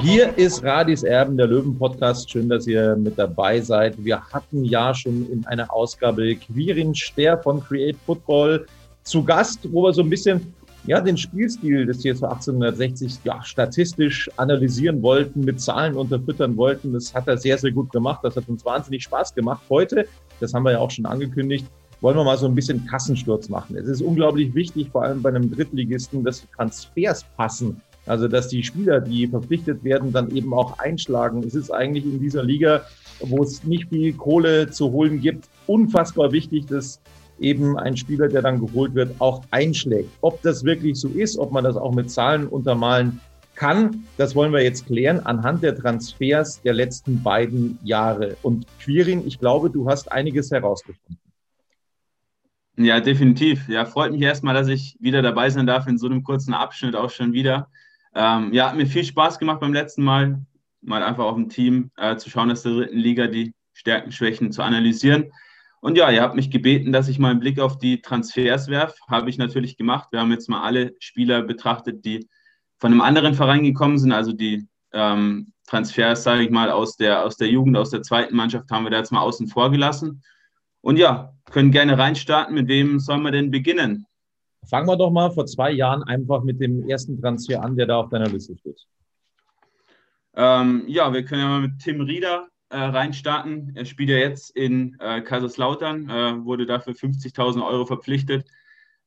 Hier ist Radis Erben, der Löwen-Podcast. Schön, dass ihr mit dabei seid. Wir hatten ja schon in einer Ausgabe Quirin Ster von Create Football zu Gast, wo wir so ein bisschen ja, den Spielstil des TSV 1860 ja, statistisch analysieren wollten, mit Zahlen unterfüttern wollten. Das hat er sehr, sehr gut gemacht. Das hat uns wahnsinnig Spaß gemacht. Heute, das haben wir ja auch schon angekündigt, wollen wir mal so ein bisschen Kassensturz machen. Es ist unglaublich wichtig, vor allem bei einem Drittligisten, dass die Transfers passen. Also, dass die Spieler, die verpflichtet werden, dann eben auch einschlagen. Es ist eigentlich in dieser Liga, wo es nicht viel Kohle zu holen gibt, unfassbar wichtig, dass eben ein Spieler, der dann geholt wird, auch einschlägt. Ob das wirklich so ist, ob man das auch mit Zahlen untermalen kann, das wollen wir jetzt klären anhand der Transfers der letzten beiden Jahre. Und Quirin, ich glaube, du hast einiges herausgefunden. Ja, definitiv. Ja, freut mich erstmal, dass ich wieder dabei sein darf in so einem kurzen Abschnitt auch schon wieder. Ähm, ja, hat mir viel Spaß gemacht beim letzten Mal, mal einfach auf dem Team äh, zu schauen, dass der dritten Liga die Stärken, Schwächen zu analysieren. Und ja, ihr habt mich gebeten, dass ich mal einen Blick auf die Transfers werfe. Habe ich natürlich gemacht. Wir haben jetzt mal alle Spieler betrachtet, die von einem anderen Verein gekommen sind. Also die ähm, Transfers, sage ich mal, aus der, aus der Jugend, aus der zweiten Mannschaft haben wir da jetzt mal außen vor gelassen. Und ja, können gerne reinstarten. Mit wem sollen wir denn beginnen? Fangen wir doch mal vor zwei Jahren einfach mit dem ersten Transfer an, der da auf deiner Liste steht. Ähm, ja, wir können ja mal mit Tim Rieder äh, reinstarten. Er spielt ja jetzt in äh, Kaiserslautern, äh, wurde dafür 50.000 Euro verpflichtet,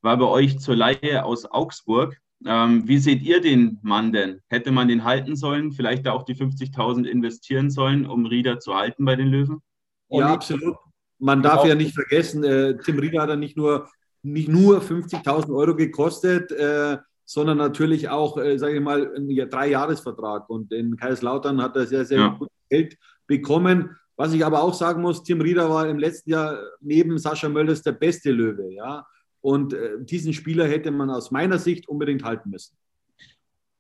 war bei euch zur Leihe aus Augsburg. Ähm, wie seht ihr den Mann denn? Hätte man den halten sollen, vielleicht da auch die 50.000 investieren sollen, um Rieder zu halten bei den Löwen? Ja, absolut. Man darf ja nicht vergessen, äh, Tim Rieder hat ja nicht nur, nicht nur 50.000 Euro gekostet, äh, sondern natürlich auch, äh, sage ich mal, einen Dreijahresvertrag. Und in Kaiserslautern hat er sehr, sehr Ja. gut Geld bekommen. Was ich aber auch sagen muss, Tim Rieder war im letzten Jahr neben Sascha Mölders der beste Löwe. Ja? Und äh, diesen Spieler hätte man aus meiner Sicht unbedingt halten müssen.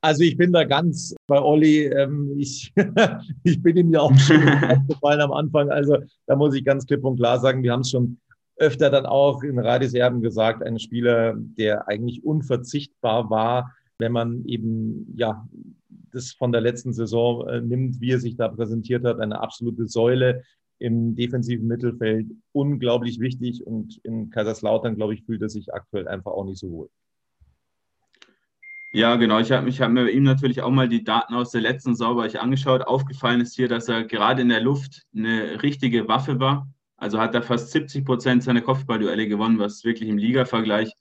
Also ich bin da ganz bei Olli. Ähm, ich, ich bin ihm ja auch schon aufgefallen am Anfang. Also da muss ich ganz klipp und klar sagen, wir haben es schon öfter dann auch in Radiserben gesagt, ein Spieler, der eigentlich unverzichtbar war, wenn man eben ja das von der letzten Saison äh, nimmt, wie er sich da präsentiert hat, eine absolute Säule im defensiven Mittelfeld, unglaublich wichtig und in Kaiserslautern, glaube ich, fühlt er sich aktuell einfach auch nicht so wohl. Ja, genau. Ich habe hab mir bei ihm natürlich auch mal die Daten aus der letzten Saison bei euch angeschaut. Aufgefallen ist hier, dass er gerade in der Luft eine richtige Waffe war. Also hat er fast 70 Prozent seiner Kopfballduelle gewonnen, was wirklich im Liga-Vergleich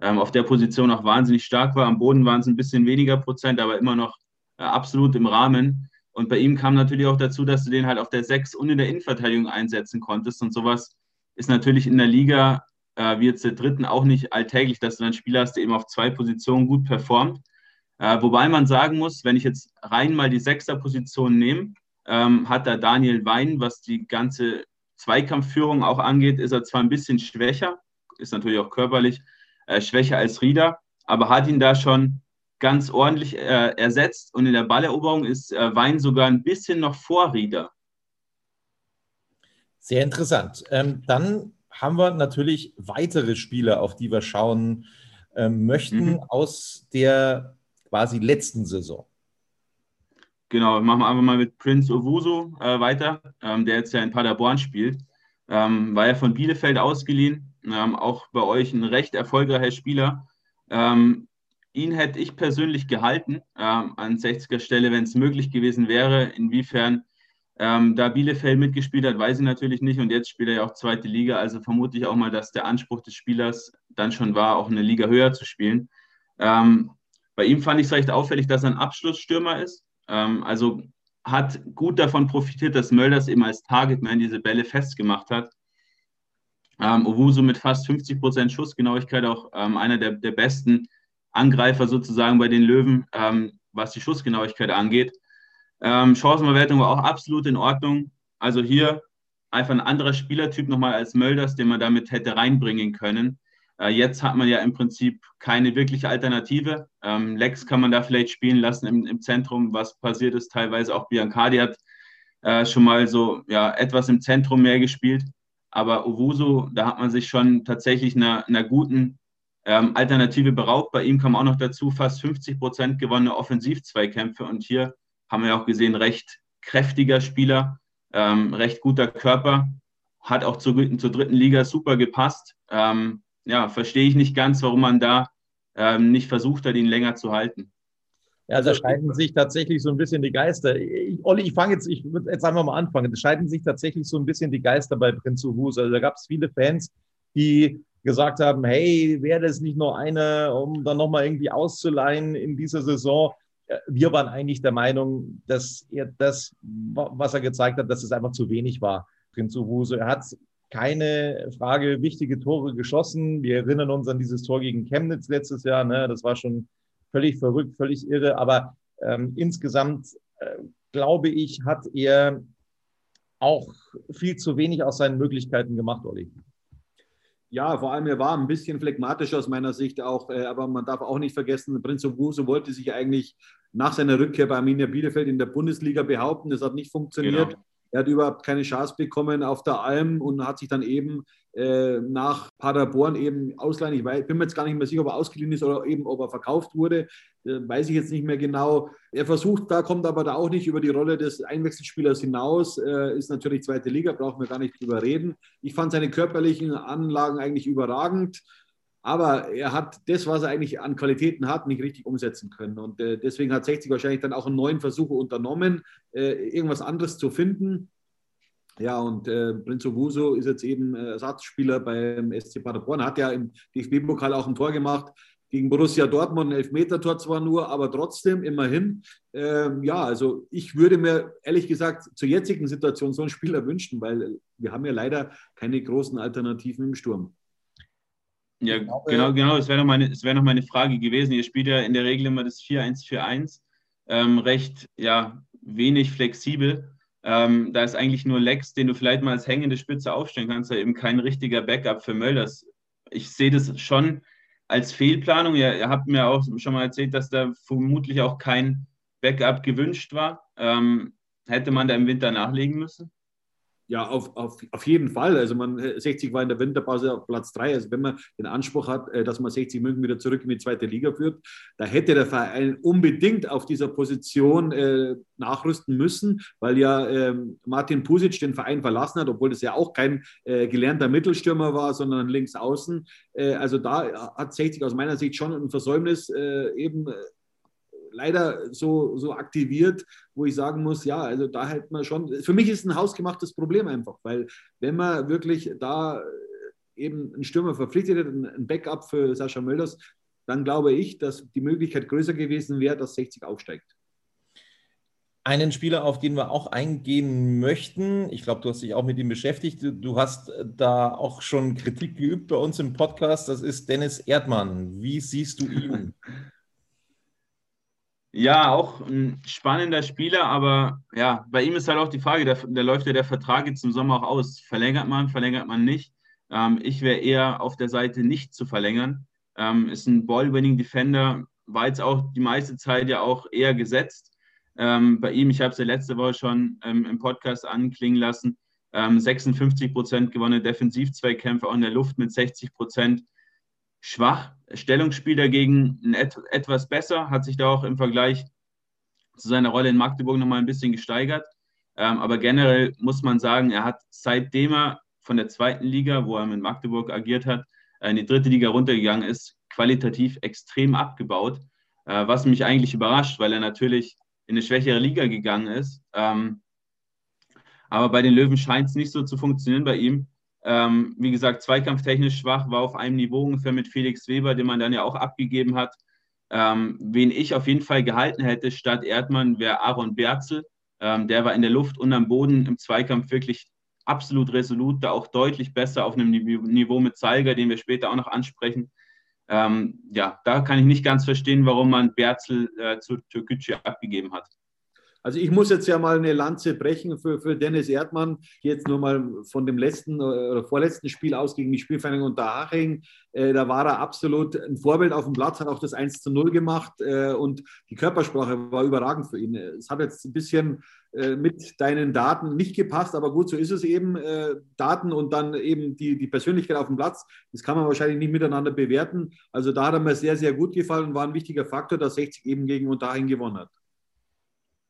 ähm, auf der Position auch wahnsinnig stark war. Am Boden waren es ein bisschen weniger Prozent, aber immer noch äh, absolut im Rahmen. Und bei ihm kam natürlich auch dazu, dass du den halt auf der 6 und in der Innenverteidigung einsetzen konntest. Und sowas ist natürlich in der Liga äh, wie jetzt der dritten auch nicht alltäglich, dass du einen Spieler hast, der eben auf zwei Positionen gut performt. Äh, wobei man sagen muss, wenn ich jetzt rein mal die Sechster-Position nehme, ähm, hat da Daniel Wein, was die ganze Zweikampfführung auch angeht, ist er zwar ein bisschen schwächer, ist natürlich auch körperlich äh, schwächer als Rieder, aber hat ihn da schon ganz ordentlich äh, ersetzt und in der Balleroberung ist äh, Wein sogar ein bisschen noch vor Rieder. Sehr interessant. Ähm, dann haben wir natürlich weitere Spiele, auf die wir schauen ähm, möchten mhm. aus der quasi letzten Saison. Genau, machen wir einfach mal mit Prince Owusu äh, weiter, ähm, der jetzt ja in Paderborn spielt. Ähm, war ja von Bielefeld ausgeliehen, ähm, auch bei euch ein recht erfolgreicher Spieler. Ähm, ihn hätte ich persönlich gehalten ähm, an 60er Stelle, wenn es möglich gewesen wäre. Inwiefern ähm, da Bielefeld mitgespielt hat, weiß ich natürlich nicht. Und jetzt spielt er ja auch zweite Liga. Also vermute ich auch mal, dass der Anspruch des Spielers dann schon war, auch eine Liga höher zu spielen. Bei ihm fand ich es recht auffällig, dass er ein Abschlussstürmer ist. Ähm, also hat gut davon profitiert, dass Mölders eben als Targetman diese Bälle festgemacht hat. Ähm, Owusu mit fast 50 Prozent Schussgenauigkeit auch ähm, einer der, der besten Angreifer sozusagen bei den Löwen, ähm, was die Schussgenauigkeit angeht. Ähm, Chancenverwertung war auch absolut in Ordnung. Also hier einfach ein anderer Spielertyp nochmal als Mölders, den man damit hätte reinbringen können. Äh, jetzt hat man ja im Prinzip keine wirkliche Alternative. Ähm, Lex kann man da vielleicht spielen lassen im, im, Zentrum, was passiert ist. Teilweise auch Biancardi hat äh, schon mal so ja, etwas im Zentrum mehr gespielt. Aber Owusu, da hat man sich schon tatsächlich einer, einer guten ähm, Alternative beraubt. Bei ihm kam auch noch dazu fast 50 Prozent gewonnene Offensivzweikämpfe. Und hier haben wir auch gesehen, recht kräftiger Spieler, ähm, recht guter Körper, hat auch zur, zur dritten Liga super gepasst. Ähm, ja, verstehe ich nicht ganz, warum man da ähm, nicht versucht hat, ihn länger zu halten. Ja, da scheiden sich tatsächlich so ein bisschen die Geister. Ich, Olli, ich fange jetzt, ich würde jetzt einfach mal anfangen. Da scheiden sich tatsächlich so ein bisschen die Geister bei Prinz Uhus. Also da gab es viele Fans, die gesagt haben, hey, wäre das nicht nur eine, um dann nochmal irgendwie auszuleihen in dieser Saison? Wir waren eigentlich der Meinung, dass er das, was er gezeigt hat, dass es einfach zu wenig war, Prinz Uhuse. Er hat keine Frage wichtige Tore geschossen. Wir erinnern uns an dieses Tor gegen Chemnitz letztes Jahr. Ne? Das war schon völlig verrückt, völlig irre. Aber ähm, insgesamt, äh, glaube ich, hat er auch viel zu wenig aus seinen Möglichkeiten gemacht, Olli. Ja, vor allem er war ein bisschen phlegmatisch aus meiner Sicht auch, äh, aber man darf auch nicht vergessen, Prinz Obuso wollte sich eigentlich nach seiner Rückkehr bei Arminia Bielefeld in der Bundesliga behaupten. Das hat nicht funktioniert. Genau. Er hat überhaupt keine Chance bekommen auf der Alm und hat sich dann eben äh, nach Paderborn eben ausleihen. Ich weiß, bin mir jetzt gar nicht mehr sicher, ob er ausgeliehen ist oder eben ob er verkauft wurde. Äh, weiß ich jetzt nicht mehr genau. Er versucht, da kommt aber da auch nicht über die Rolle des Einwechselspielers hinaus. Äh, ist natürlich zweite Liga, brauchen wir gar nicht drüber reden. Ich fand seine körperlichen Anlagen eigentlich überragend. Aber er hat das, was er eigentlich an Qualitäten hat, nicht richtig umsetzen können. Und äh, deswegen hat 60 wahrscheinlich dann auch einen neuen Versuch unternommen, äh, irgendwas anderes zu finden. Ja, und äh, Prinz Obuso ist jetzt eben äh, Ersatzspieler beim SC Paderborn. Hat ja im DFB-Pokal auch ein Tor gemacht gegen Borussia Dortmund, ein Elfmeter-Tor zwar nur, aber trotzdem immerhin. Ähm, ja, also ich würde mir ehrlich gesagt zur jetzigen Situation so einen Spieler wünschen, weil wir haben ja leider keine großen Alternativen im Sturm. Ja, glaube, genau, genau. Das wäre noch, meine, wär noch meine Frage gewesen. Ihr spielt ja in der Regel immer das 4-1-4-1. Ähm, recht, ja, wenig flexibel. Ähm, da ist eigentlich nur Lex, den du vielleicht mal als hängende Spitze aufstellen kannst, da eben kein richtiger Backup für Mölders. Ich sehe das schon als Fehlplanung. Ihr, ihr, habt mir auch schon mal erzählt, dass da vermutlich auch kein Backup gewünscht war. Ähm, hätte man da im Winter nachlegen müssen? Ja, auf, auf, auf jeden Fall. Also man 60 äh, war in der Winterpause auf Platz 3. Also wenn man den Anspruch hat, äh, dass man 60 München wieder zurück in die zweite Liga führt, da hätte der Verein unbedingt auf dieser Position äh, nachrüsten müssen, weil ja ähm, Martin Pusic den Verein verlassen hat, obwohl das ja auch kein äh, gelernter Mittelstürmer war, sondern links außen. Äh, also da hat 60 aus meiner Sicht schon ein Versäumnis äh, eben leider so, so aktiviert, wo ich sagen muss, ja, also da hätte man schon, für mich ist ein hausgemachtes Problem einfach, weil wenn man wirklich da eben einen Stürmer verpflichtet hat, ein Backup für Sascha Mölders, dann glaube ich, dass die Möglichkeit größer gewesen wäre, dass 60 aufsteigt. Einen Spieler, auf den wir auch eingehen möchten, ich glaube, du hast dich auch mit ihm beschäftigt, du hast da auch schon Kritik geübt bei uns im Podcast, das ist Dennis Erdmann. Wie siehst du ihn? Ja, auch ein spannender Spieler, aber ja, bei ihm ist halt auch die Frage, da, da läuft ja der Vertrag jetzt im Sommer auch aus. Verlängert man, verlängert man nicht? Ähm, ich wäre eher auf der Seite nicht zu verlängern. Ähm, ist ein Ball-Winning-Defender, war jetzt auch die meiste Zeit ja auch eher gesetzt. Ähm, bei ihm, ich habe es ja letzte Woche schon ähm, im Podcast anklingen lassen, ähm, 56 Prozent gewonnene Defensivzweikämpfe, auch in der Luft mit 60 Prozent. Schwach. Stellungsspiel dagegen et etwas besser, hat sich da auch im Vergleich zu seiner Rolle in Magdeburg nochmal ein bisschen gesteigert. Ähm, aber generell muss man sagen, er hat seitdem er von der zweiten Liga, wo er mit Magdeburg agiert hat, äh, in die dritte Liga runtergegangen ist, qualitativ extrem abgebaut, äh, was mich eigentlich überrascht, weil er natürlich in eine schwächere Liga gegangen ist. Ähm, aber bei den Löwen scheint es nicht so zu funktionieren bei ihm. Ähm, wie gesagt, zweikampftechnisch schwach, war auf einem Niveau ungefähr mit Felix Weber, den man dann ja auch abgegeben hat. Ähm, wen ich auf jeden Fall gehalten hätte statt Erdmann, wäre Aaron Berzel. Ähm, der war in der Luft und am Boden im Zweikampf wirklich absolut resolut, da auch deutlich besser auf einem Niveau mit Zeiger, den wir später auch noch ansprechen. Ähm, ja, da kann ich nicht ganz verstehen, warum man Berzel äh, zu Türkgücü abgegeben hat. Also ich muss jetzt ja mal eine Lanze brechen für, für Dennis Erdmann. Jetzt nur mal von dem letzten äh, oder vorletzten Spiel aus gegen die Spielvereinigung Unterhaching. Äh, da war er absolut ein Vorbild auf dem Platz, hat auch das 1 zu 0 gemacht äh, und die Körpersprache war überragend für ihn. Es hat jetzt ein bisschen äh, mit deinen Daten nicht gepasst, aber gut, so ist es eben. Äh, Daten und dann eben die, die Persönlichkeit auf dem Platz, das kann man wahrscheinlich nicht miteinander bewerten. Also da hat er mir sehr, sehr gut gefallen und war ein wichtiger Faktor, dass 60 eben gegen Unterhaching gewonnen hat.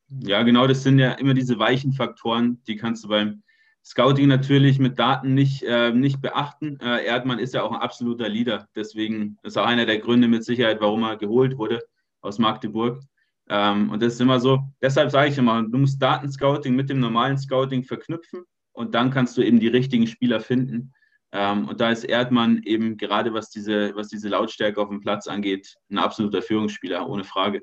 Ja, genau, das sind ja immer diese weichen Faktoren, die kannst du beim Scouting natürlich mit Daten nicht, äh, nicht beachten. Äh, Erdmann ist ja auch ein absoluter Leader, deswegen ist auch einer der Gründe mit Sicherheit, warum er geholt wurde aus Magdeburg. Ähm, und das ist immer so, deshalb sage ich immer, du musst Datenscouting mit dem normalen Scouting verknüpfen und dann kannst du eben die richtigen Spieler finden. Ähm, und da ist Erdmann eben gerade was diese, was diese Lautstärke auf dem Platz angeht, ein absoluter Führungsspieler, ohne Frage.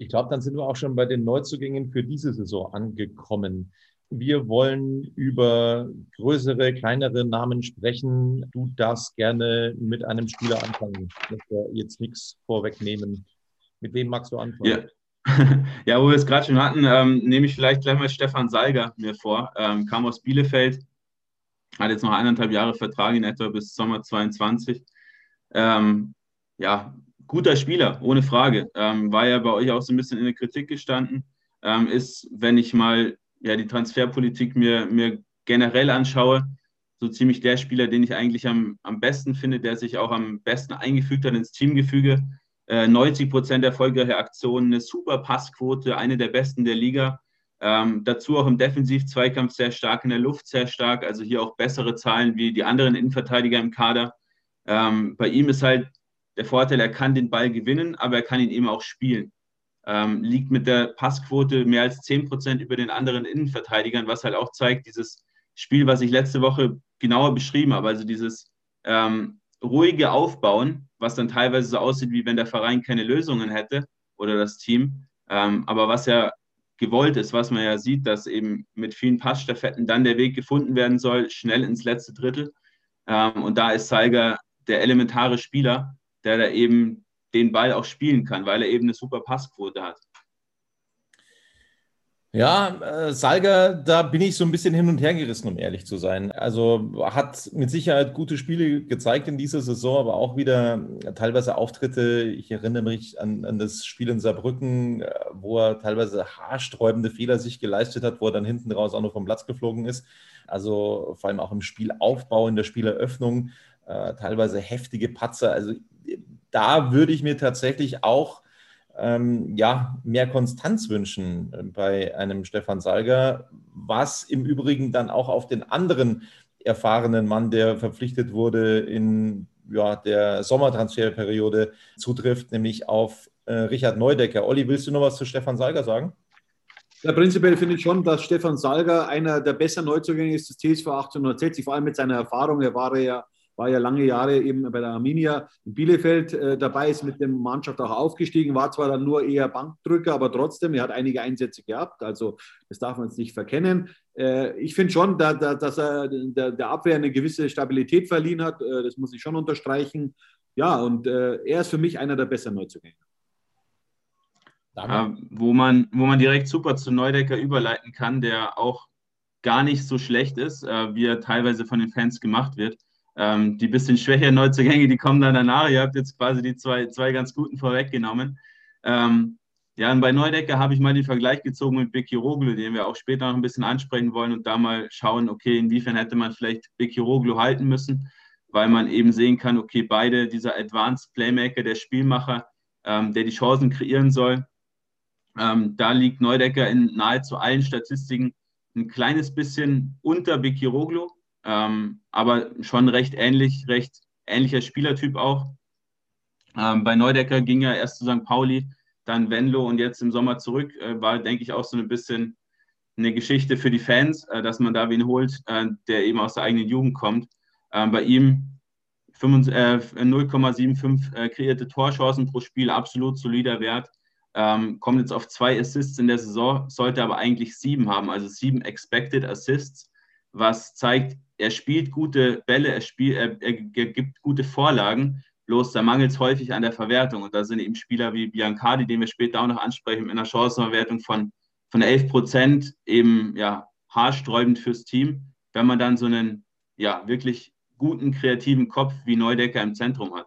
Ich glaube, dann sind wir auch schon bei den Neuzugängen für diese Saison angekommen. Wir wollen über größere, kleinere Namen sprechen. Du darfst gerne mit einem Spieler anfangen. Ich möchte jetzt nichts vorwegnehmen. Mit wem magst du anfangen? Ja, ja wo wir es gerade schon hatten, ähm, nehme ich vielleicht gleich mal Stefan Salger mir vor. Ähm, kam aus Bielefeld, hat jetzt noch eineinhalb Jahre Vertrag in etwa bis Sommer 22. Ähm, ja, guter Spieler, ohne Frage. Ähm, war ja bei euch auch so ein bisschen in der Kritik gestanden. Ähm, ist, wenn ich mal ja, die Transferpolitik mir, mir generell anschaue, so ziemlich der Spieler, den ich eigentlich am, am besten finde, der sich auch am besten eingefügt hat ins Teamgefüge. Äh, 90 Prozent erfolgreicher Aktionen, eine super Passquote, eine der besten der Liga. Ähm, dazu auch im Defensiv-Zweikampf sehr stark, in der Luft sehr stark, also hier auch bessere Zahlen wie die anderen Innenverteidiger im Kader. Ähm, bei ihm ist halt der Vorteil, er kann den Ball gewinnen, aber er kann ihn eben auch spielen. Ähm, liegt mit der Passquote mehr als 10 Prozent über den anderen Innenverteidigern, was halt auch zeigt, dieses Spiel, was ich letzte Woche genauer beschrieben habe, also dieses ähm, ruhige Aufbauen, was dann teilweise so aussieht, wie wenn der Verein keine Lösungen hätte oder das Team, ähm, aber was ja gewollt ist, was man ja sieht, dass eben mit vielen Passstaffetten dann der Weg gefunden werden soll, schnell ins letzte Drittel. Ähm, und da ist Seiger der elementare Spieler, der da eben den Ball auch spielen kann, weil er eben eine super Passquote hat. Ja, äh, Salga, da bin ich so ein bisschen hin und her gerissen, um ehrlich zu sein. Also hat mit Sicherheit gute Spiele gezeigt in dieser Saison, aber auch wieder teilweise Auftritte. Ich erinnere mich an, an das Spiel in Saarbrücken, äh, wo er teilweise haarsträubende Fehler sich geleistet hat, wo er dann hinten raus auch noch vom Platz geflogen ist. Also vor allem auch im Spielaufbau, in der Spieleröffnung, äh, teilweise heftige Patzer. Also da würde ich mir tatsächlich auch ähm, ja, mehr Konstanz wünschen äh, bei einem Stefan Salger, was im Übrigen dann auch auf den anderen erfahrenen Mann, der verpflichtet wurde in ja, der Sommertransferperiode zutrifft, nämlich auf äh, Richard Neudecker. Olli, willst du noch was zu Stefan Salger sagen? Ja, prinzipiell finde ich schon, dass Stefan Salger einer der besseren Neuzugänge ist des TSV 1860, vor allem mit seiner Erfahrung. Er war ja war ja lange Jahre eben bei der Arminia in Bielefeld äh, dabei, ist mit der Mannschaft auch aufgestiegen, war zwar dann nur eher Bankdrücker, aber trotzdem, er hat einige Einsätze gehabt, also das darf man jetzt nicht verkennen. Äh, ich finde schon, da, da, dass er der, der, Abwehr eine gewisse Stabilität verliehen hat, äh, das muss ich schon unterstreichen. Ja, und äh, er ist für mich einer der besseren Neuzugänge. Ja, wo, man, wo man direkt super zu Neudecker überleiten kann, der auch gar nicht so schlecht ist, äh, wie er teilweise von den Fans gemacht wird. Ähm, die bisschen schwächeren Neuzugänge, die kommen dann danach. Ihr habt jetzt quasi die zwei, zwei ganz guten vorweggenommen. Ähm, Ja, und bei Neudecker habe ich mal den Vergleich gezogen mit Vicky Roglu, den wir auch später noch ein bisschen ansprechen wollen und da mal schauen, okay, inwiefern hätte man vielleicht Vicky Roglu halten müssen, weil man eben sehen kann, okay, beide dieser Advanced Playmaker, der Spielmacher, ähm, der die Chancen kreieren soll, ähm, da liegt Neudecker in nahezu allen Statistiken ein kleines bisschen unter Vicky Roglu, ähm, aber schon recht ähnlich, recht ähnlicher Spielertyp auch. Ähm, bei Neudecker ging er erst zu St. Pauli, dann Venlo und jetzt im Sommer zurück. Äh, war, denke ich, auch so ein bisschen eine Geschichte für die Fans, äh, dass man da wen holt, äh, der eben aus der eigenen Jugend kommt. Ähm, bei ihm 0,75 äh, äh, kreierte Torchancen pro Spiel, absolut solider Wert. Ähm, kommt jetzt auf zwei Assists in der Saison, sollte aber eigentlich sieben haben, also sieben Expected Assists, was zeigt, er spielt gute Bälle, er, spielt, er, er gibt gute Vorlagen, bloß da mangelt es häufig an der Verwertung. Und da sind eben Spieler wie Biancardi, den wir später auch noch ansprechen, mit einer Chancenverwertung von, von 11 Prozent eben ja, haarsträubend fürs Team, wenn man dann so einen ja, wirklich guten kreativen Kopf wie Neudecker im Zentrum hat.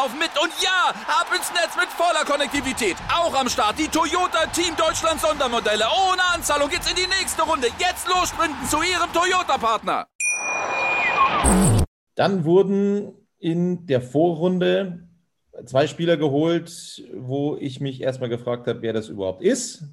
laufen mit. Und ja, ab ins Netz mit voller Konnektivität. Auch am Start die Toyota Team Deutschland Sondermodelle. Ohne Anzahlung geht's in die nächste Runde. Jetzt los sprinten zu Ihrem Toyota-Partner. Dann wurden in der Vorrunde zwei Spieler geholt, wo ich mich erstmal gefragt habe, wer das überhaupt ist.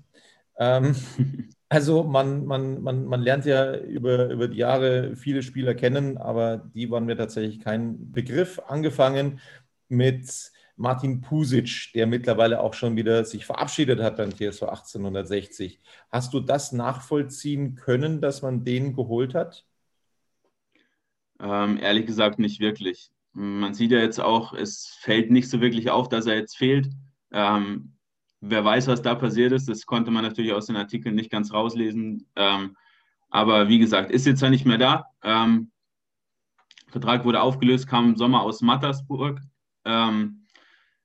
Ähm, also man, man, man, man lernt ja über, über die Jahre viele Spieler kennen, aber die waren mir tatsächlich kein Begriff. Angefangen mit Martin Pusic, der mittlerweile auch schon wieder sich verabschiedet hat beim TSV 1860. Hast du das nachvollziehen können, dass man den geholt hat? Ähm, ehrlich gesagt nicht wirklich. Man sieht ja jetzt auch, es fällt nicht so wirklich auf, dass er jetzt fehlt. Ähm, wer weiß, was da passiert ist, das konnte man natürlich aus den Artikeln nicht ganz rauslesen. Ähm, aber wie gesagt, ist jetzt ja nicht mehr da. Ähm, Vertrag wurde aufgelöst, kam im Sommer aus Mattersburg. Ähm,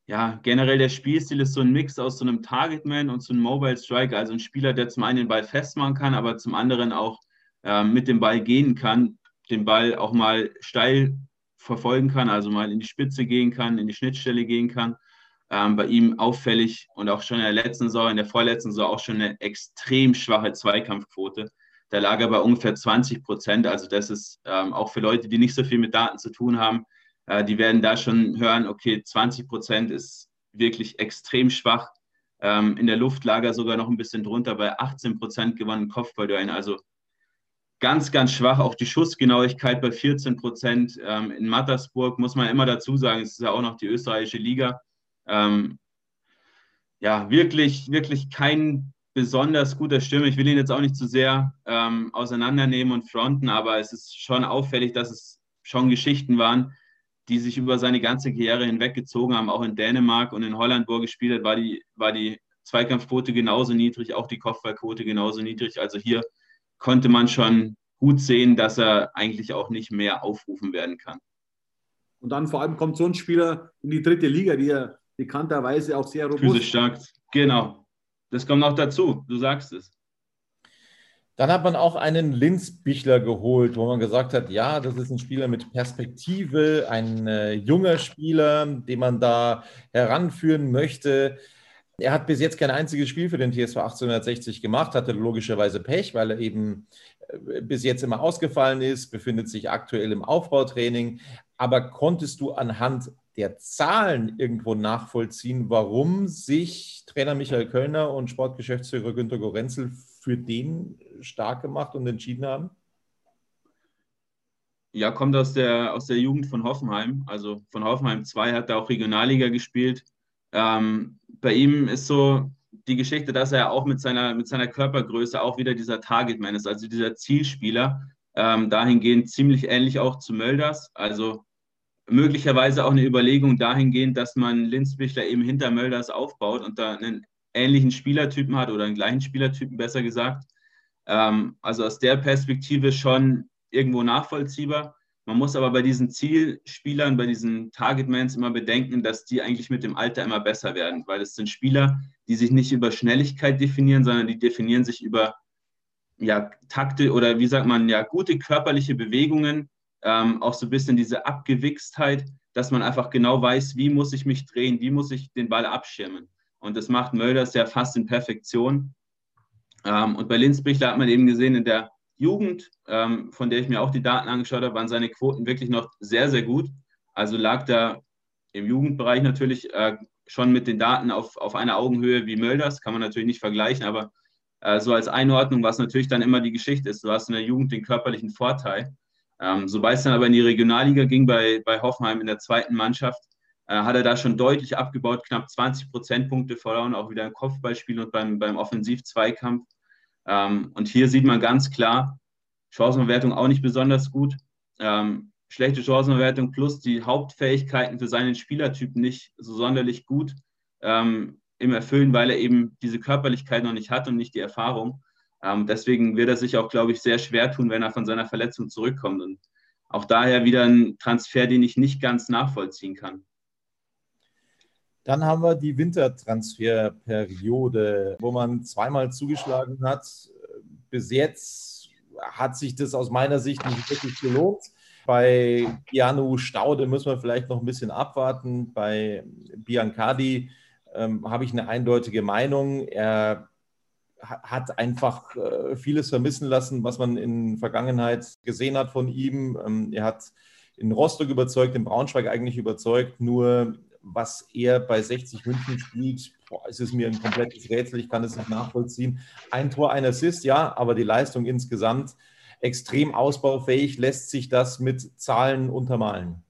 ja, generell der Spielstil ist so ein Mix aus so einem Targetman und so einem Mobile Striker, also ein Spieler, der zum einen den Ball festmachen kann, aber zum anderen auch äh, mit dem Ball gehen kann, den Ball auch mal steil verfolgen kann, also mal in die Spitze gehen kann, in die Schnittstelle gehen kann. Ähm, bei ihm auffällig und auch schon in der letzten Saison, in der vorletzten Saison auch schon eine extrem schwache Zweikampfquote. Da lag er bei ungefähr 20 Prozent. Also das ist ähm, auch für Leute, die nicht so viel mit Daten zu tun haben, äh, die werden da schon hören, okay, 20 Prozent ist wirklich extrem schwach. Ähm, in der Luft lag er sogar noch ein bisschen drunter bei 18 Prozent gewonnenen Kopfballduellen. Also ganz, ganz schwach. Auch die Schussgenauigkeit bei 14 Prozent. Ähm, in Mattersburg muss man immer dazu sagen, es ist ja auch noch die österreichische Liga. Ähm, ja, wirklich, wirklich kein besonders guter Stürmer. Ich will ihn jetzt auch nicht zu sehr ähm, auseinandernehmen und fronten, aber es ist schon auffällig, dass es schon Geschichten waren, die sich über seine ganze Karriere hinweg gezogen haben. Auch in Dänemark und in Holland, wo er gespielt hat, war die, war die Zweikampfquote genauso niedrig, auch die Kopfballquote genauso niedrig. Also hier konnte man schon gut sehen, dass er eigentlich auch nicht mehr aufrufen werden kann. Und dann vor allem kommt so ein Spieler in die dritte Liga, die ja bekannterweise auch sehr robust ist. stark. Genau. Das kommt noch dazu. Du sagst es. Dann hat man auch einen Linz Bichler geholt, wo man gesagt hat, ja, das ist ein Spieler mit Perspektive, ein äh, junger Spieler, den man da heranführen möchte. Er hat bis jetzt kein einziges Spiel für den TSV 1860 gemacht, hatte logischerweise Pech, weil er eben äh, bis jetzt immer ausgefallen ist, befindet sich aktuell im Aufbautraining. Aber konntest du anhand der Zahlen irgendwo nachvollziehen, warum sich Trainer Michael Kölner und Sportgeschäftsführer Günter Gorenzel für den stark gemacht und entschieden haben? Ja, kommt aus der, aus der Jugend von Hoffenheim. Also von Hoffenheim 2 hat er auch Regionalliga gespielt. Ähm, bei ihm ist so die Geschichte, dass er auch mit seiner, mit seiner Körpergröße auch wieder dieser Targetman ist, also dieser Zielspieler. Ähm, dahingehend ziemlich ähnlich auch zu Mölders. Also möglicherweise auch eine Überlegung dahingehend, dass man Linzbichler eben hinter Mölders aufbaut und da einen ähnlichen Spielertypen hat oder einen gleichen Spielertypen besser gesagt. Ähm, also aus der Perspektive schon irgendwo nachvollziehbar. Man muss aber bei diesen Zielspielern, bei diesen Targetmans immer bedenken, dass die eigentlich mit dem Alter immer besser werden, weil es sind Spieler, die sich nicht über Schnelligkeit definieren, sondern die definieren sich über ja, Takte oder wie sagt man, ja, gute körperliche Bewegungen, ähm, auch so ein bisschen diese Abgewichstheit, dass man einfach genau weiß, wie muss ich mich drehen, wie muss ich den Ball abschirmen. Und das macht Mölders ja fast in Perfektion. Ähm, und bei Linzbichler hat man eben gesehen, in der Jugend, ähm, von der ich mir auch die Daten angeschaut habe, waren seine Quoten wirklich noch sehr, sehr gut. Also lag da im Jugendbereich natürlich äh, schon mit den Daten auf, auf einer Augenhöhe wie Mölders, kann man natürlich nicht vergleichen, aber äh, so als Einordnung, was natürlich dann immer die Geschichte ist, du hast in der Jugend den körperlichen Vorteil. Ähm, sobald es dann aber in die Regionalliga ging, bei, bei Hoffenheim in der zweiten Mannschaft, äh, hat er da schon deutlich abgebaut, knapp 20 Prozentpunkte verloren, auch wieder im Kopfballspiel und beim, beim Offensiv-Zweikampf. Ähm, und hier sieht man ganz klar, Chancenverwertung auch nicht besonders gut. Ähm, schlechte Chancenverwertung plus die Hauptfähigkeiten für seinen Spielertyp nicht so sonderlich gut ähm, im Erfüllen, weil er eben diese Körperlichkeit noch nicht hat und nicht die Erfahrung. Ähm, deswegen wird er sich auch, glaube ich, sehr schwer tun, wenn er von seiner Verletzung zurückkommt. Und auch daher wieder ein Transfer, den ich nicht ganz nachvollziehen kann. Dann haben wir die Wintertransferperiode, wo man zweimal zugeschlagen hat. Bis jetzt hat sich das aus meiner Sicht nicht wirklich gelohnt. Bei Janu Staude müssen wir vielleicht noch ein bisschen abwarten. Bei Biancardi ähm, habe ich eine eindeutige Meinung. Er hat einfach äh, vieles vermissen lassen, was man in Vergangenheit gesehen hat von ihm. Ähm, er hat in Rostock überzeugt, in Braunschweig eigentlich überzeugt, nur was er bei 60 München spielt, boah, ist es mir ein komplettes Rätsel, ich kann es nicht nachvollziehen. Ein Tor, ein Assist, ja, aber die Leistung insgesamt extrem ausbaufähig. Lässt sich das mit Zahlen untermalen?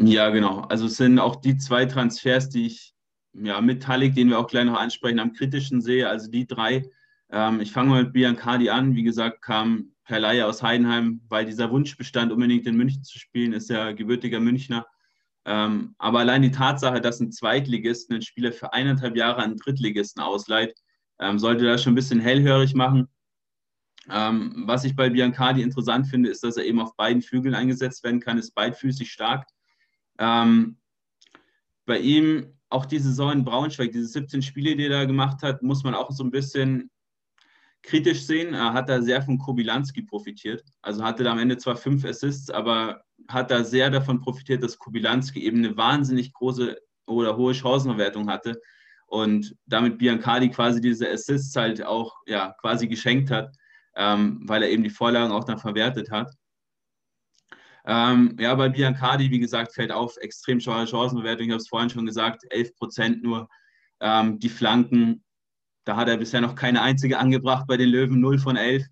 Ja, genau. Also es sind auch die zwei Transfers, die ich ja, mit Talik, den wir auch gleich noch ansprechen, am kritischen sehe. Also die drei. Ähm, ich fange mal mit Biancardi an. Wie gesagt, kam per Leihe aus Heidenheim, weil dieser Wunsch bestand, unbedingt in München zu spielen, ist ja gebürtiger Münchner. Ähm, aber allein die Tatsache, dass ein Zweitligisten einen Spieler für eineinhalb Jahre an einen Drittligisten ausleiht, ähm, sollte das schon ein bisschen hellhörig machen. Ähm, was ich bei Biancardi interessant finde, ist, dass er eben auf beiden Flügeln eingesetzt werden kann, ist beidfüßig stark. Ähm, bei ihm auch diese Saison in Braunschweig, diese 17 Spiele, die er da gemacht hat, muss man auch so ein bisschen kritisch sehen. Er hat da sehr von Kobilanski profitiert. Also hatte da am Ende zwar fünf Assists, aber hat da sehr davon profitiert, dass Kubilanski eben eine wahnsinnig große oder hohe Chancenverwertung hatte und damit Biancardi quasi diese Assists halt auch ja, quasi geschenkt hat, ähm, weil er eben die Vorlagen auch dann verwertet hat. Ähm, ja, bei Biancardi, wie gesagt, fällt auf, extrem schwache Chancenverwertung. Ich habe es vorhin schon gesagt, 11 Prozent nur. Ähm, die Flanken, da hat er bisher noch keine einzige angebracht bei den Löwen, 0 von 11.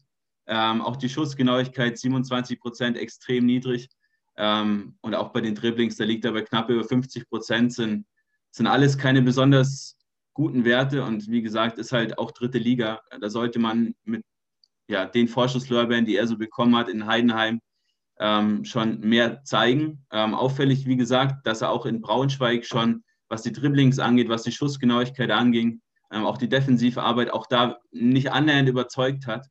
Ähm, auch die Schussgenauigkeit, 27 Prozent, extrem niedrig. Ähm, und auch bei den Dribblings, da liegt er bei knapp über 50 Prozent, sind, sind alles keine besonders guten Werte. Und wie gesagt, ist halt auch dritte Liga. Da sollte man mit ja, den Vorschusslorbeeren, die er so bekommen hat in Heidenheim, ähm, schon mehr zeigen. Ähm, auffällig, wie gesagt, dass er auch in Braunschweig schon, was die Dribblings angeht, was die Schussgenauigkeit anging, ähm, auch die defensive Arbeit auch da nicht annähernd überzeugt hat.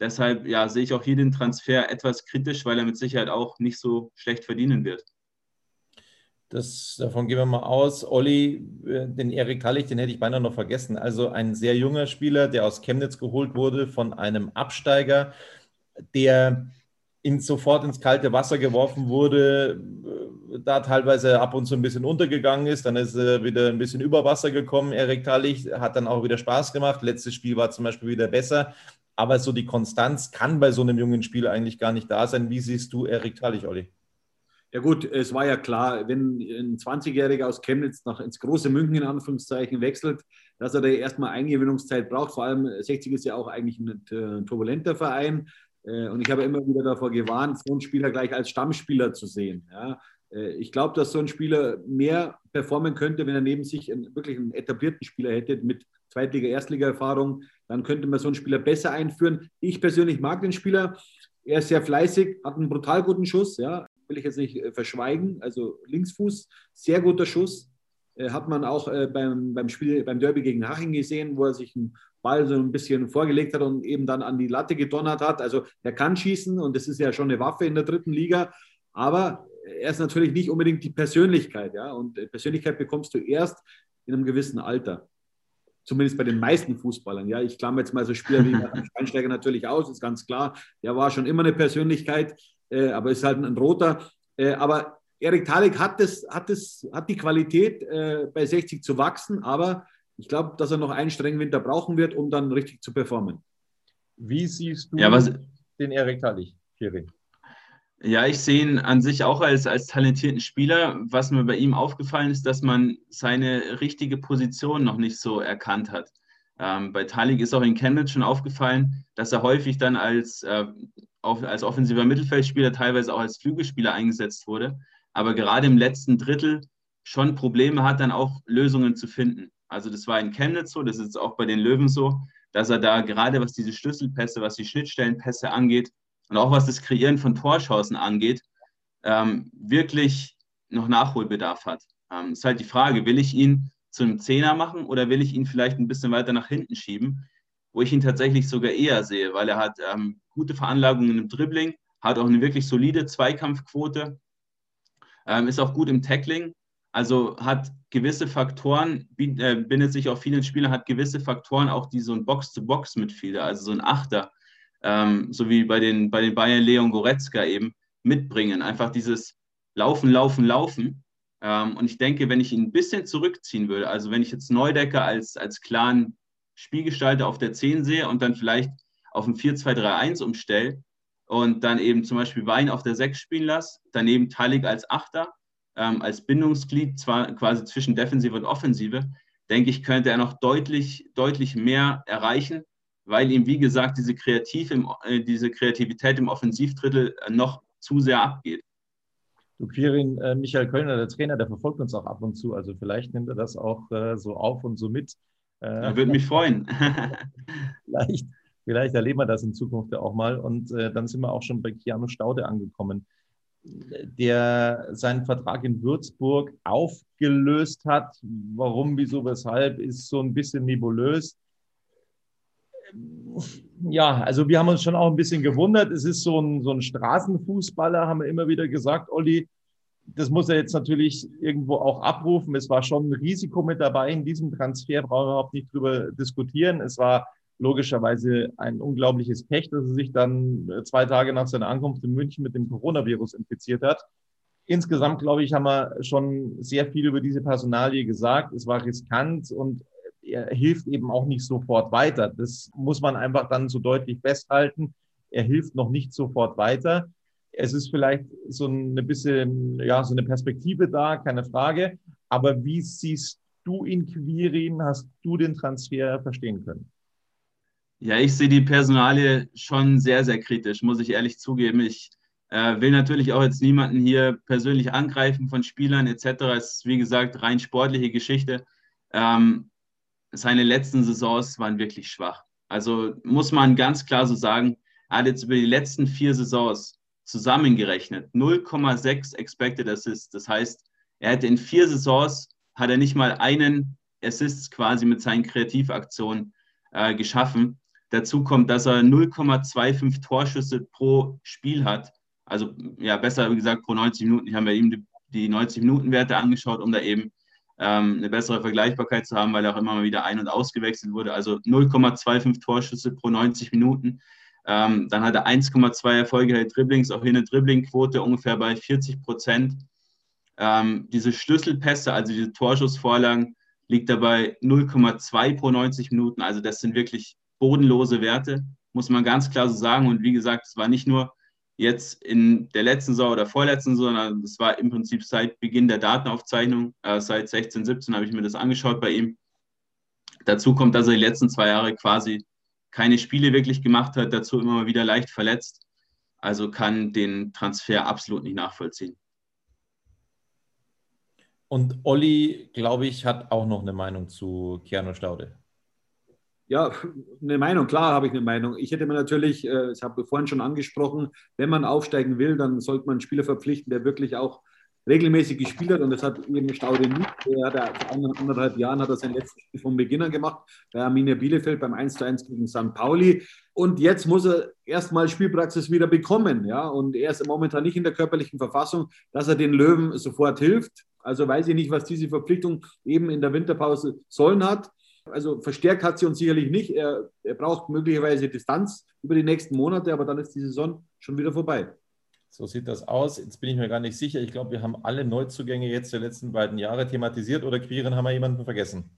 Deshalb ja, sehe ich auch hier den Transfer etwas kritisch, weil er mit Sicherheit auch nicht so schlecht verdienen wird. Das, davon gehen wir mal aus. Olli, äh, den Erik Hallig, den hätte ich beinahe noch vergessen. Also ein sehr junger Spieler, der aus Chemnitz geholt wurde von einem Absteiger, der in, sofort ins kalte Wasser geworfen wurde, äh, da teilweise ab und zu ein bisschen untergegangen ist. Dann ist er wieder ein bisschen über Wasser gekommen. Erik Tallich hat dann auch wieder Spaß gemacht. Letztes Spiel war zum Beispiel wieder besser. Aber so die Konstanz kann bei so einem jungen Spieler eigentlich gar nicht da sein. Wie siehst du Erik Tallich, Olli? Ja gut, es war ja klar, wenn ein 20-Jähriger aus Chemnitz nach ins große München in Anführungszeichen wechselt, dass er da erstmal Eingewinnungszeit braucht. Vor allem 60 ist ja auch eigentlich ein, ein turbulenter Verein. Äh, und ich habe immer wieder davor gewarnt, so einen Spieler gleich als Stammspieler zu sehen. Ja, äh, ich glaube, dass so ein Spieler mehr performen könnte, wenn er neben sich einen, wirklich einen etablierten Spieler hätte mit Zweitliga-, Erstliga-Erfahrung. Dann könnte man so einen Spieler besser einführen. Ich persönlich mag den Spieler. Er ist sehr fleißig, hat einen brutal guten Schuss. Ja. will ich jetzt nicht äh, verschweigen. Also Linksfuß, sehr guter Schuss. Äh, hat man auch äh, beim, beim Spiel, beim Derby gegen Haching gesehen, wo er sich einen Ball so ein bisschen vorgelegt hat und eben dann an die Latte gedonnert hat. Also er kann schießen und das ist ja schon eine Waffe in der dritten Liga. Aber er ist natürlich nicht unbedingt die Persönlichkeit. Ja? Und Persönlichkeit bekommst du erst in einem gewissen Alter. Zumindest bei den meisten Fußballern. Ja, ich klammer jetzt mal so Spieler wie Schweinsteiger natürlich aus, ist ganz klar. Der war schon immer eine Persönlichkeit, äh, aber ist halt ein, ein roter. Äh, aber Erik Talik hat, das, hat, das, hat die Qualität, äh, bei 60 zu wachsen, aber ich glaube, dass er noch einen strengen Winter brauchen wird, um dann richtig zu performen. Wie siehst du ja, was, den Erik Talik, Kiri? Ja, ich sehe ihn an sich auch als, als talentierten Spieler. Was mir bei ihm aufgefallen ist, dass man seine richtige Position noch nicht so erkannt hat. Ähm, bei Talik ist auch in Chemnitz schon aufgefallen, dass er häufig dann als, äh, auf, als offensiver Mittelfeldspieler, teilweise auch als Flügelspieler eingesetzt wurde, aber gerade im letzten Drittel schon Probleme hat, dann auch Lösungen zu finden. Also das war in Chemnitz so, das ist auch bei den Löwen so, dass er da gerade was diese Schlüsselpässe, was die Schnittstellenpässe angeht, und auch was das Kreieren von Torchancen angeht, ähm, wirklich noch Nachholbedarf hat. Ähm, ist halt die Frage, will ich ihn zu einem Zehner machen oder will ich ihn vielleicht ein bisschen weiter nach hinten schieben, wo ich ihn tatsächlich sogar eher sehe, weil er hat ähm, gute Veranlagungen im Dribbling, hat auch eine wirklich solide Zweikampfquote, ähm, ist auch gut im Tackling, also hat gewisse Faktoren, äh, bindet sich auf vielen Spielern, hat gewisse Faktoren auch, die so ein Box-to-Box-Mitfielder, also so ein Achter, ähm, so wie bei den, bei den Bayern Leon Goretzka eben, mitbringen. Einfach dieses Laufen, Laufen, Laufen. Ähm, und ich denke, wenn ich ihn ein bisschen zurückziehen würde, also wenn ich jetzt Neudecker als, als klaren Spielgestalter auf der 10 sehe und dann vielleicht auf ein 4-2-3-1 umstelle und dann eben zum Beispiel Wein auf der 6 spielen lasse, daneben Talik als Achter, ähm, als Bindungsglied zwar quasi zwischen Defensive und Offensive, denke ich, könnte er noch deutlich, deutlich mehr erreichen weil ihm, wie gesagt, diese, Kreativ im, äh, diese Kreativität im Offensivdrittel äh, noch zu sehr abgeht. Du, Quirin, äh, Michael Kölner, der Trainer, der verfolgt uns auch ab und zu. Also vielleicht nimmt er das auch äh, so auf und so mit. Äh, würde mich freuen. vielleicht, vielleicht erleben wir das in Zukunft ja auch mal. Und äh, dann sind wir auch schon bei Keanu Staude angekommen, der seinen Vertrag in Würzburg aufgelöst hat. Warum, wieso, weshalb, ist so ein bisschen nebulös ja, also wir haben uns schon auch ein bisschen gewundert. Es ist so ein, so ein Straßenfußballer, haben wir immer wieder gesagt, Olli. Das muss er jetzt natürlich irgendwo auch abrufen. Es war schon ein Risiko mit dabei in diesem Transfer, brauchen wir überhaupt nicht drüber diskutieren. Es war logischerweise ein unglaubliches Pech, dass er sich dann zwei Tage nach seiner Ankunft in München mit dem Coronavirus infiziert hat. Insgesamt, glaube ich, haben wir schon sehr viel über diese Personalie gesagt. Es war riskant und er hilft eben auch nicht sofort weiter. Das muss man einfach dann so deutlich festhalten. Er hilft noch nicht sofort weiter. Es ist vielleicht so eine bisschen, ja, so eine Perspektive da, keine Frage. Aber wie siehst du ihn, Quirin? Hast du den Transfer verstehen können? Ja, ich sehe die Personalie schon sehr, sehr kritisch, muss ich ehrlich zugeben. Ich äh, will natürlich auch jetzt niemanden hier persönlich angreifen von Spielern etc. Es ist, wie gesagt, rein sportliche Geschichte. Ähm, seine letzten Saisons waren wirklich schwach. Also muss man ganz klar so sagen, er hat jetzt über die letzten vier Saisons zusammengerechnet 0,6 Expected Assists. Das heißt, er hätte in vier Saisons, hat er nicht mal einen Assist quasi mit seinen Kreativaktionen äh, geschaffen. Dazu kommt, dass er 0,25 Torschüsse pro Spiel hat. Also ja, besser gesagt pro 90 Minuten. Ich habe mir eben die, die 90-Minuten-Werte angeschaut, um da eben ähm, eine bessere Vergleichbarkeit zu haben, weil er auch immer mal wieder ein- und ausgewechselt wurde. Also 0,25 Torschüsse pro 90 Minuten. Ähm, dann hat er 1,2 erfolgreiche Dribblings, auch hier eine Dribblingquote ungefähr bei 40 Prozent. Ähm, diese Schlüsselpässe, also diese Torschussvorlagen, liegt dabei 0,2 pro 90 Minuten. Also das sind wirklich bodenlose Werte, muss man ganz klar so sagen. Und wie gesagt, es war nicht nur jetzt in der letzten Saison oder vorletzten Saison, also das war im Prinzip seit Beginn der Datenaufzeichnung, äh, seit 16, 17 habe ich mir das angeschaut bei ihm. Dazu kommt, dass er die letzten zwei Jahre quasi keine Spiele wirklich gemacht hat, dazu immer mal wieder leicht verletzt. Also kann den Transfer absolut nicht nachvollziehen. Und Olli, glaube ich, hat auch noch eine Meinung zu Keanu Staude. Ja, eine Meinung, klar habe ich eine Meinung. Ich hätte mir natürlich, äh, ich habe vorhin schon angesprochen, wenn man aufsteigen will, dann sollte man einen Spieler verpflichten, der wirklich auch regelmäßig gespielt hat und das hat eben Staude nicht. Er hat ja vor anderthalb Jahren hat er sein letztes Spiel vom Beginn an gemacht bei Arminia Bielefeld beim 1 zu 1 gegen St. Pauli und jetzt muss er erstmal Spielpraxis wieder bekommen, ja und er ist momentan nicht in der körperlichen Verfassung, dass er den Löwen sofort hilft. Also weiß ich nicht, was diese Verpflichtung eben in der Winterpause sollen hat. Also verstärkt hat sie uns sicherlich nicht. Er, er braucht möglicherweise Distanz über die nächsten Monate, aber dann ist die Saison schon wieder vorbei. So sieht das aus. Jetzt bin ich mir gar nicht sicher. Ich glaube, wir haben alle Neuzugänge jetzt der letzten beiden Jahre thematisiert oder Quirin haben wir jemanden vergessen?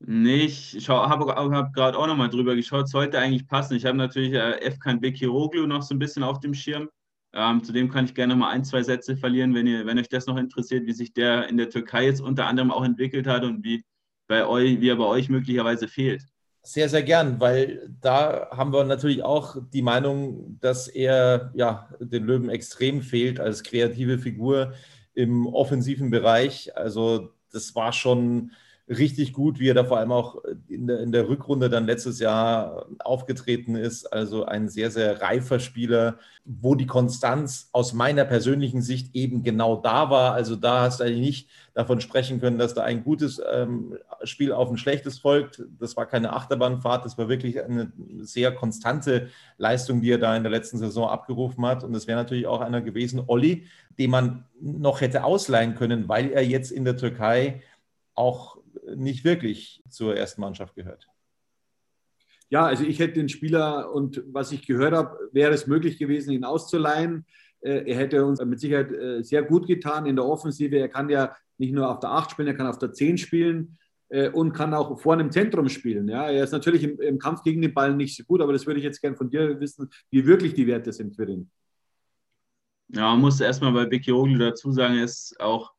Nee, ich habe hab gerade auch nochmal drüber geschaut. Es sollte eigentlich passen. Ich habe natürlich äh, Efkan Bekiroglu noch so ein bisschen auf dem Schirm. Ähm, zudem kann ich gerne noch mal ein, zwei Sätze verlieren, wenn, ihr, wenn euch das noch interessiert, wie sich der in der Türkei jetzt unter anderem auch entwickelt hat und wie, bei euch, wie er bei euch möglicherweise fehlt. Sehr, sehr gern, weil da haben wir natürlich auch die Meinung, dass er ja, den Löwen extrem fehlt als kreative Figur im offensiven Bereich. Also das war schon richtig gut, wie er da vor allem auch in der, in der Rückrunde dann letztes Jahr aufgetreten ist. Also ein sehr, sehr reifer Spieler, wo die Konstanz aus meiner persönlichen Sicht eben genau da war. Also da hast du eigentlich nicht davon sprechen können, dass da ein gutes ähm, Spiel auf ein schlechtes folgt. Das war keine Achterbahnfahrt, das war wirklich eine sehr konstante Leistung, die er da in der letzten Saison abgerufen hat. Und es wäre natürlich auch einer gewesen, Olli, den man noch hätte ausleihen können, weil er jetzt in der Türkei auch nicht wirklich zur ersten Mannschaft gehört. Ja, also ich hätte den Spieler und was ich gehört habe, wäre es möglich gewesen, ihn auszuleihen. Äh, er hätte uns mit Sicherheit äh, sehr gut getan in der Offensive. Er kann ja nicht nur auf der 8 spielen, er kann auf der 10 spielen äh, und kann auch vorne im Zentrum spielen. Ja, er ist natürlich im, im, Kampf gegen den Ball nicht so gut, aber das würde ich jetzt gerne von dir wissen, wie wirklich die Werte sind für ihn. Ja, man muss erstmal bei Beki Oglu dazu sagen, er ist auch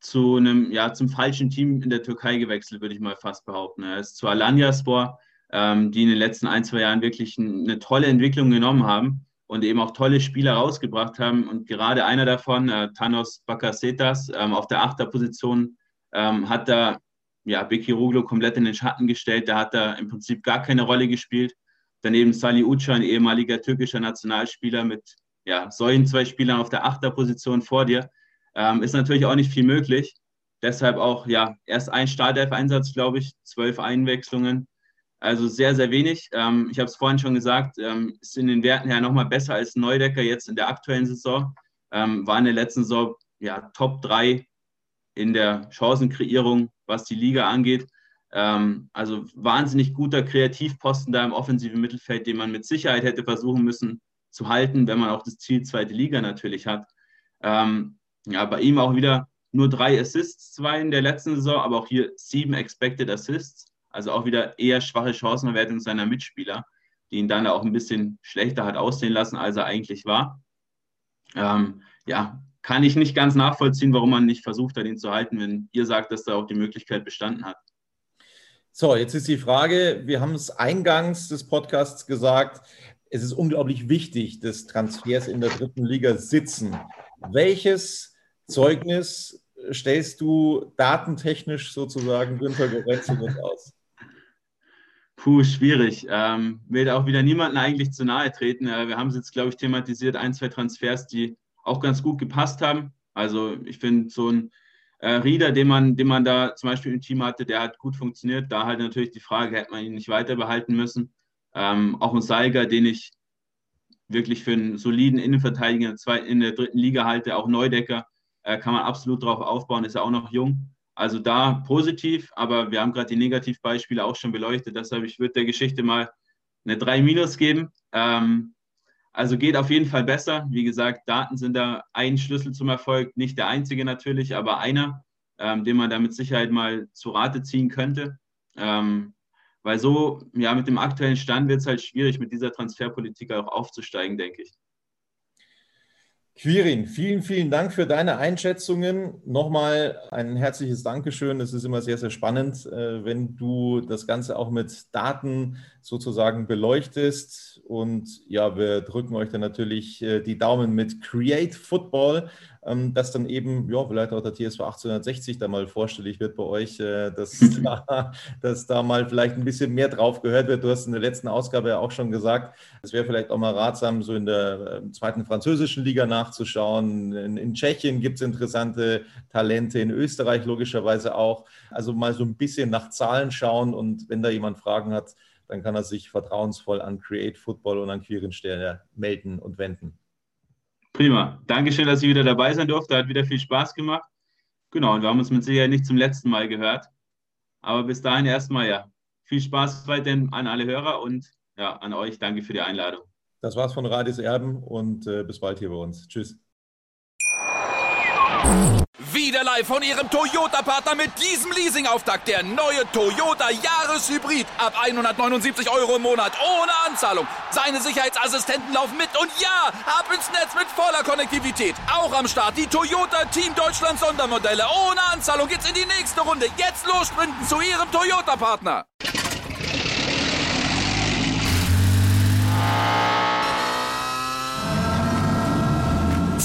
zu einem, ja, zum falschen Team in der Türkei gewechselt, würde ich mal fast behaupten. Er ist zu Alanyaspor, ähm, die in den letzten ein, zwei Jahren wirklich eine tolle Entwicklung genommen haben und eben auch tolle Spieler rausgebracht haben. Und gerade einer davon, äh, Thanos Bakasetas, ähm, auf der Achterposition, ähm, hat da ja, Bekiroglu komplett in den Schatten gestellt. Da hat er im Prinzip gar keine Rolle gespielt. Daneben Sali Uca, ein ehemaliger türkischer Nationalspieler mit ja, solchen zwei Spielern auf der Achterposition vor dir ähm, ist natürlich auch nicht viel möglich. Deshalb auch, ja, erst ein Startelf-Einsatz, glaube ich, zwölf Einwechslungen. Also sehr, sehr wenig. Ähm, ich habe es vorhin schon gesagt, ähm, ist in den Werten her nochmal besser als Neudecker jetzt in der aktuellen Saison. Ähm, war in der letzten Saison ja, Top 3 in der Chancenkreierung, was die Liga angeht. Ähm, also wahnsinnig guter Kreativposten da im offensiven Mittelfeld, den man mit Sicherheit hätte versuchen müssen zu halten, wenn man auch das Ziel zweite Liga natürlich hat. Ähm, ja, bei ihm auch wieder nur drei Assists, zwei in der letzten Saison, aber auch hier sieben Expected Assists. Also auch wieder eher schwache Chancenverwertung seiner Mitspieler, die ihn dann auch ein bisschen schlechter hat aussehen lassen, als er eigentlich war. Ähm, ja, kann ich nicht ganz nachvollziehen, warum man nicht versucht hat, ihn zu halten, wenn ihr sagt, dass da auch die Möglichkeit bestanden hat. So, jetzt ist die Frage, wir haben es eingangs des Podcasts gesagt, es ist unglaublich wichtig, dass Transfers in der dritten Liga sitzen. Welches Zeugnis stellst du datentechnisch sozusagen Günther Goretzka aus? Puh, schwierig. Ähm, will auch wieder niemanden eigentlich zu nahe treten. Äh, wir haben es jetzt, glaube ich, thematisiert, ein, zwei Transfers, die auch ganz gut gepasst haben. Also ich finde, so ein äh, Rieder, den man, den man da zum Beispiel im Team hatte, der hat gut funktioniert. Da halt natürlich die Frage, hätte man ihn nicht weiter behalten müssen. Ähm, auch ein Seiger, den ich wirklich für einen soliden Innenverteidiger in der dritten Liga halte, auch Neudecker, äh, kann man absolut darauf aufbauen, ist ja auch noch jung. Also da positiv, aber wir haben gerade die Negativbeispiele auch schon beleuchtet. Deshalb, ich würde der Geschichte mal eine 3 Minus geben. Ähm, also geht auf jeden Fall besser. Wie gesagt, Daten sind da ein Schlüssel zum Erfolg, nicht der einzige natürlich, aber einer, ähm, den man da mit Sicherheit mal zu Rate ziehen könnte. Ähm, weil so, ja, mit dem aktuellen Stand wird es halt schwierig, mit dieser Transferpolitik auch aufzusteigen, denke ich. Quirin, vielen, vielen Dank für deine Einschätzungen. Nochmal ein herzliches Dankeschön. Es ist immer sehr, sehr spannend, äh, wenn du das Ganze auch mit Daten sozusagen beleuchtest. Und ja, wir drücken euch dann natürlich äh, die Daumen mit Create Football, ähm, dass dann eben, ja, vielleicht auch der TSV 1860 da mal vorstellig wird bei euch, äh, dass, da, dass da mal vielleicht ein bisschen mehr drauf gehört wird. Du hast in der letzten Ausgabe ja auch schon gesagt, es wäre vielleicht auch mal ratsam, so in der zweiten französischen Liga nachzuschauen. In, in Tschechien gibt es interessante Talente, in Österreich logischerweise auch. Also mal so ein bisschen nach Zahlen schauen und wenn da jemand Fragen hat, dann kann er sich vertrauensvoll an Create Football und an Quirensterne melden und wenden. Prima. Dankeschön, dass ich wieder dabei sein durfte. Hat wieder viel Spaß gemacht. Genau, und wir haben uns mit Sicherheit nicht zum letzten Mal gehört. Aber bis dahin erstmal ja. Viel Spaß weiterhin an alle Hörer und ja, an euch. Danke für die Einladung. Das war's von Radis Erben und äh, bis bald hier bei uns. Tschüss. Wieder live von Ihrem Toyota-Partner mit diesem Leasing-Auftakt. Der neue Toyota Jahreshybrid. Ab 179 Euro im Monat. Ohne Anzahlung. Seine Sicherheitsassistenten laufen mit. Und ja, ab ins Netz mit voller Konnektivität. Auch am Start die Toyota Team Deutschland Sondermodelle. Ohne Anzahlung geht's in die nächste Runde. Jetzt los sprinten zu Ihrem Toyota-Partner.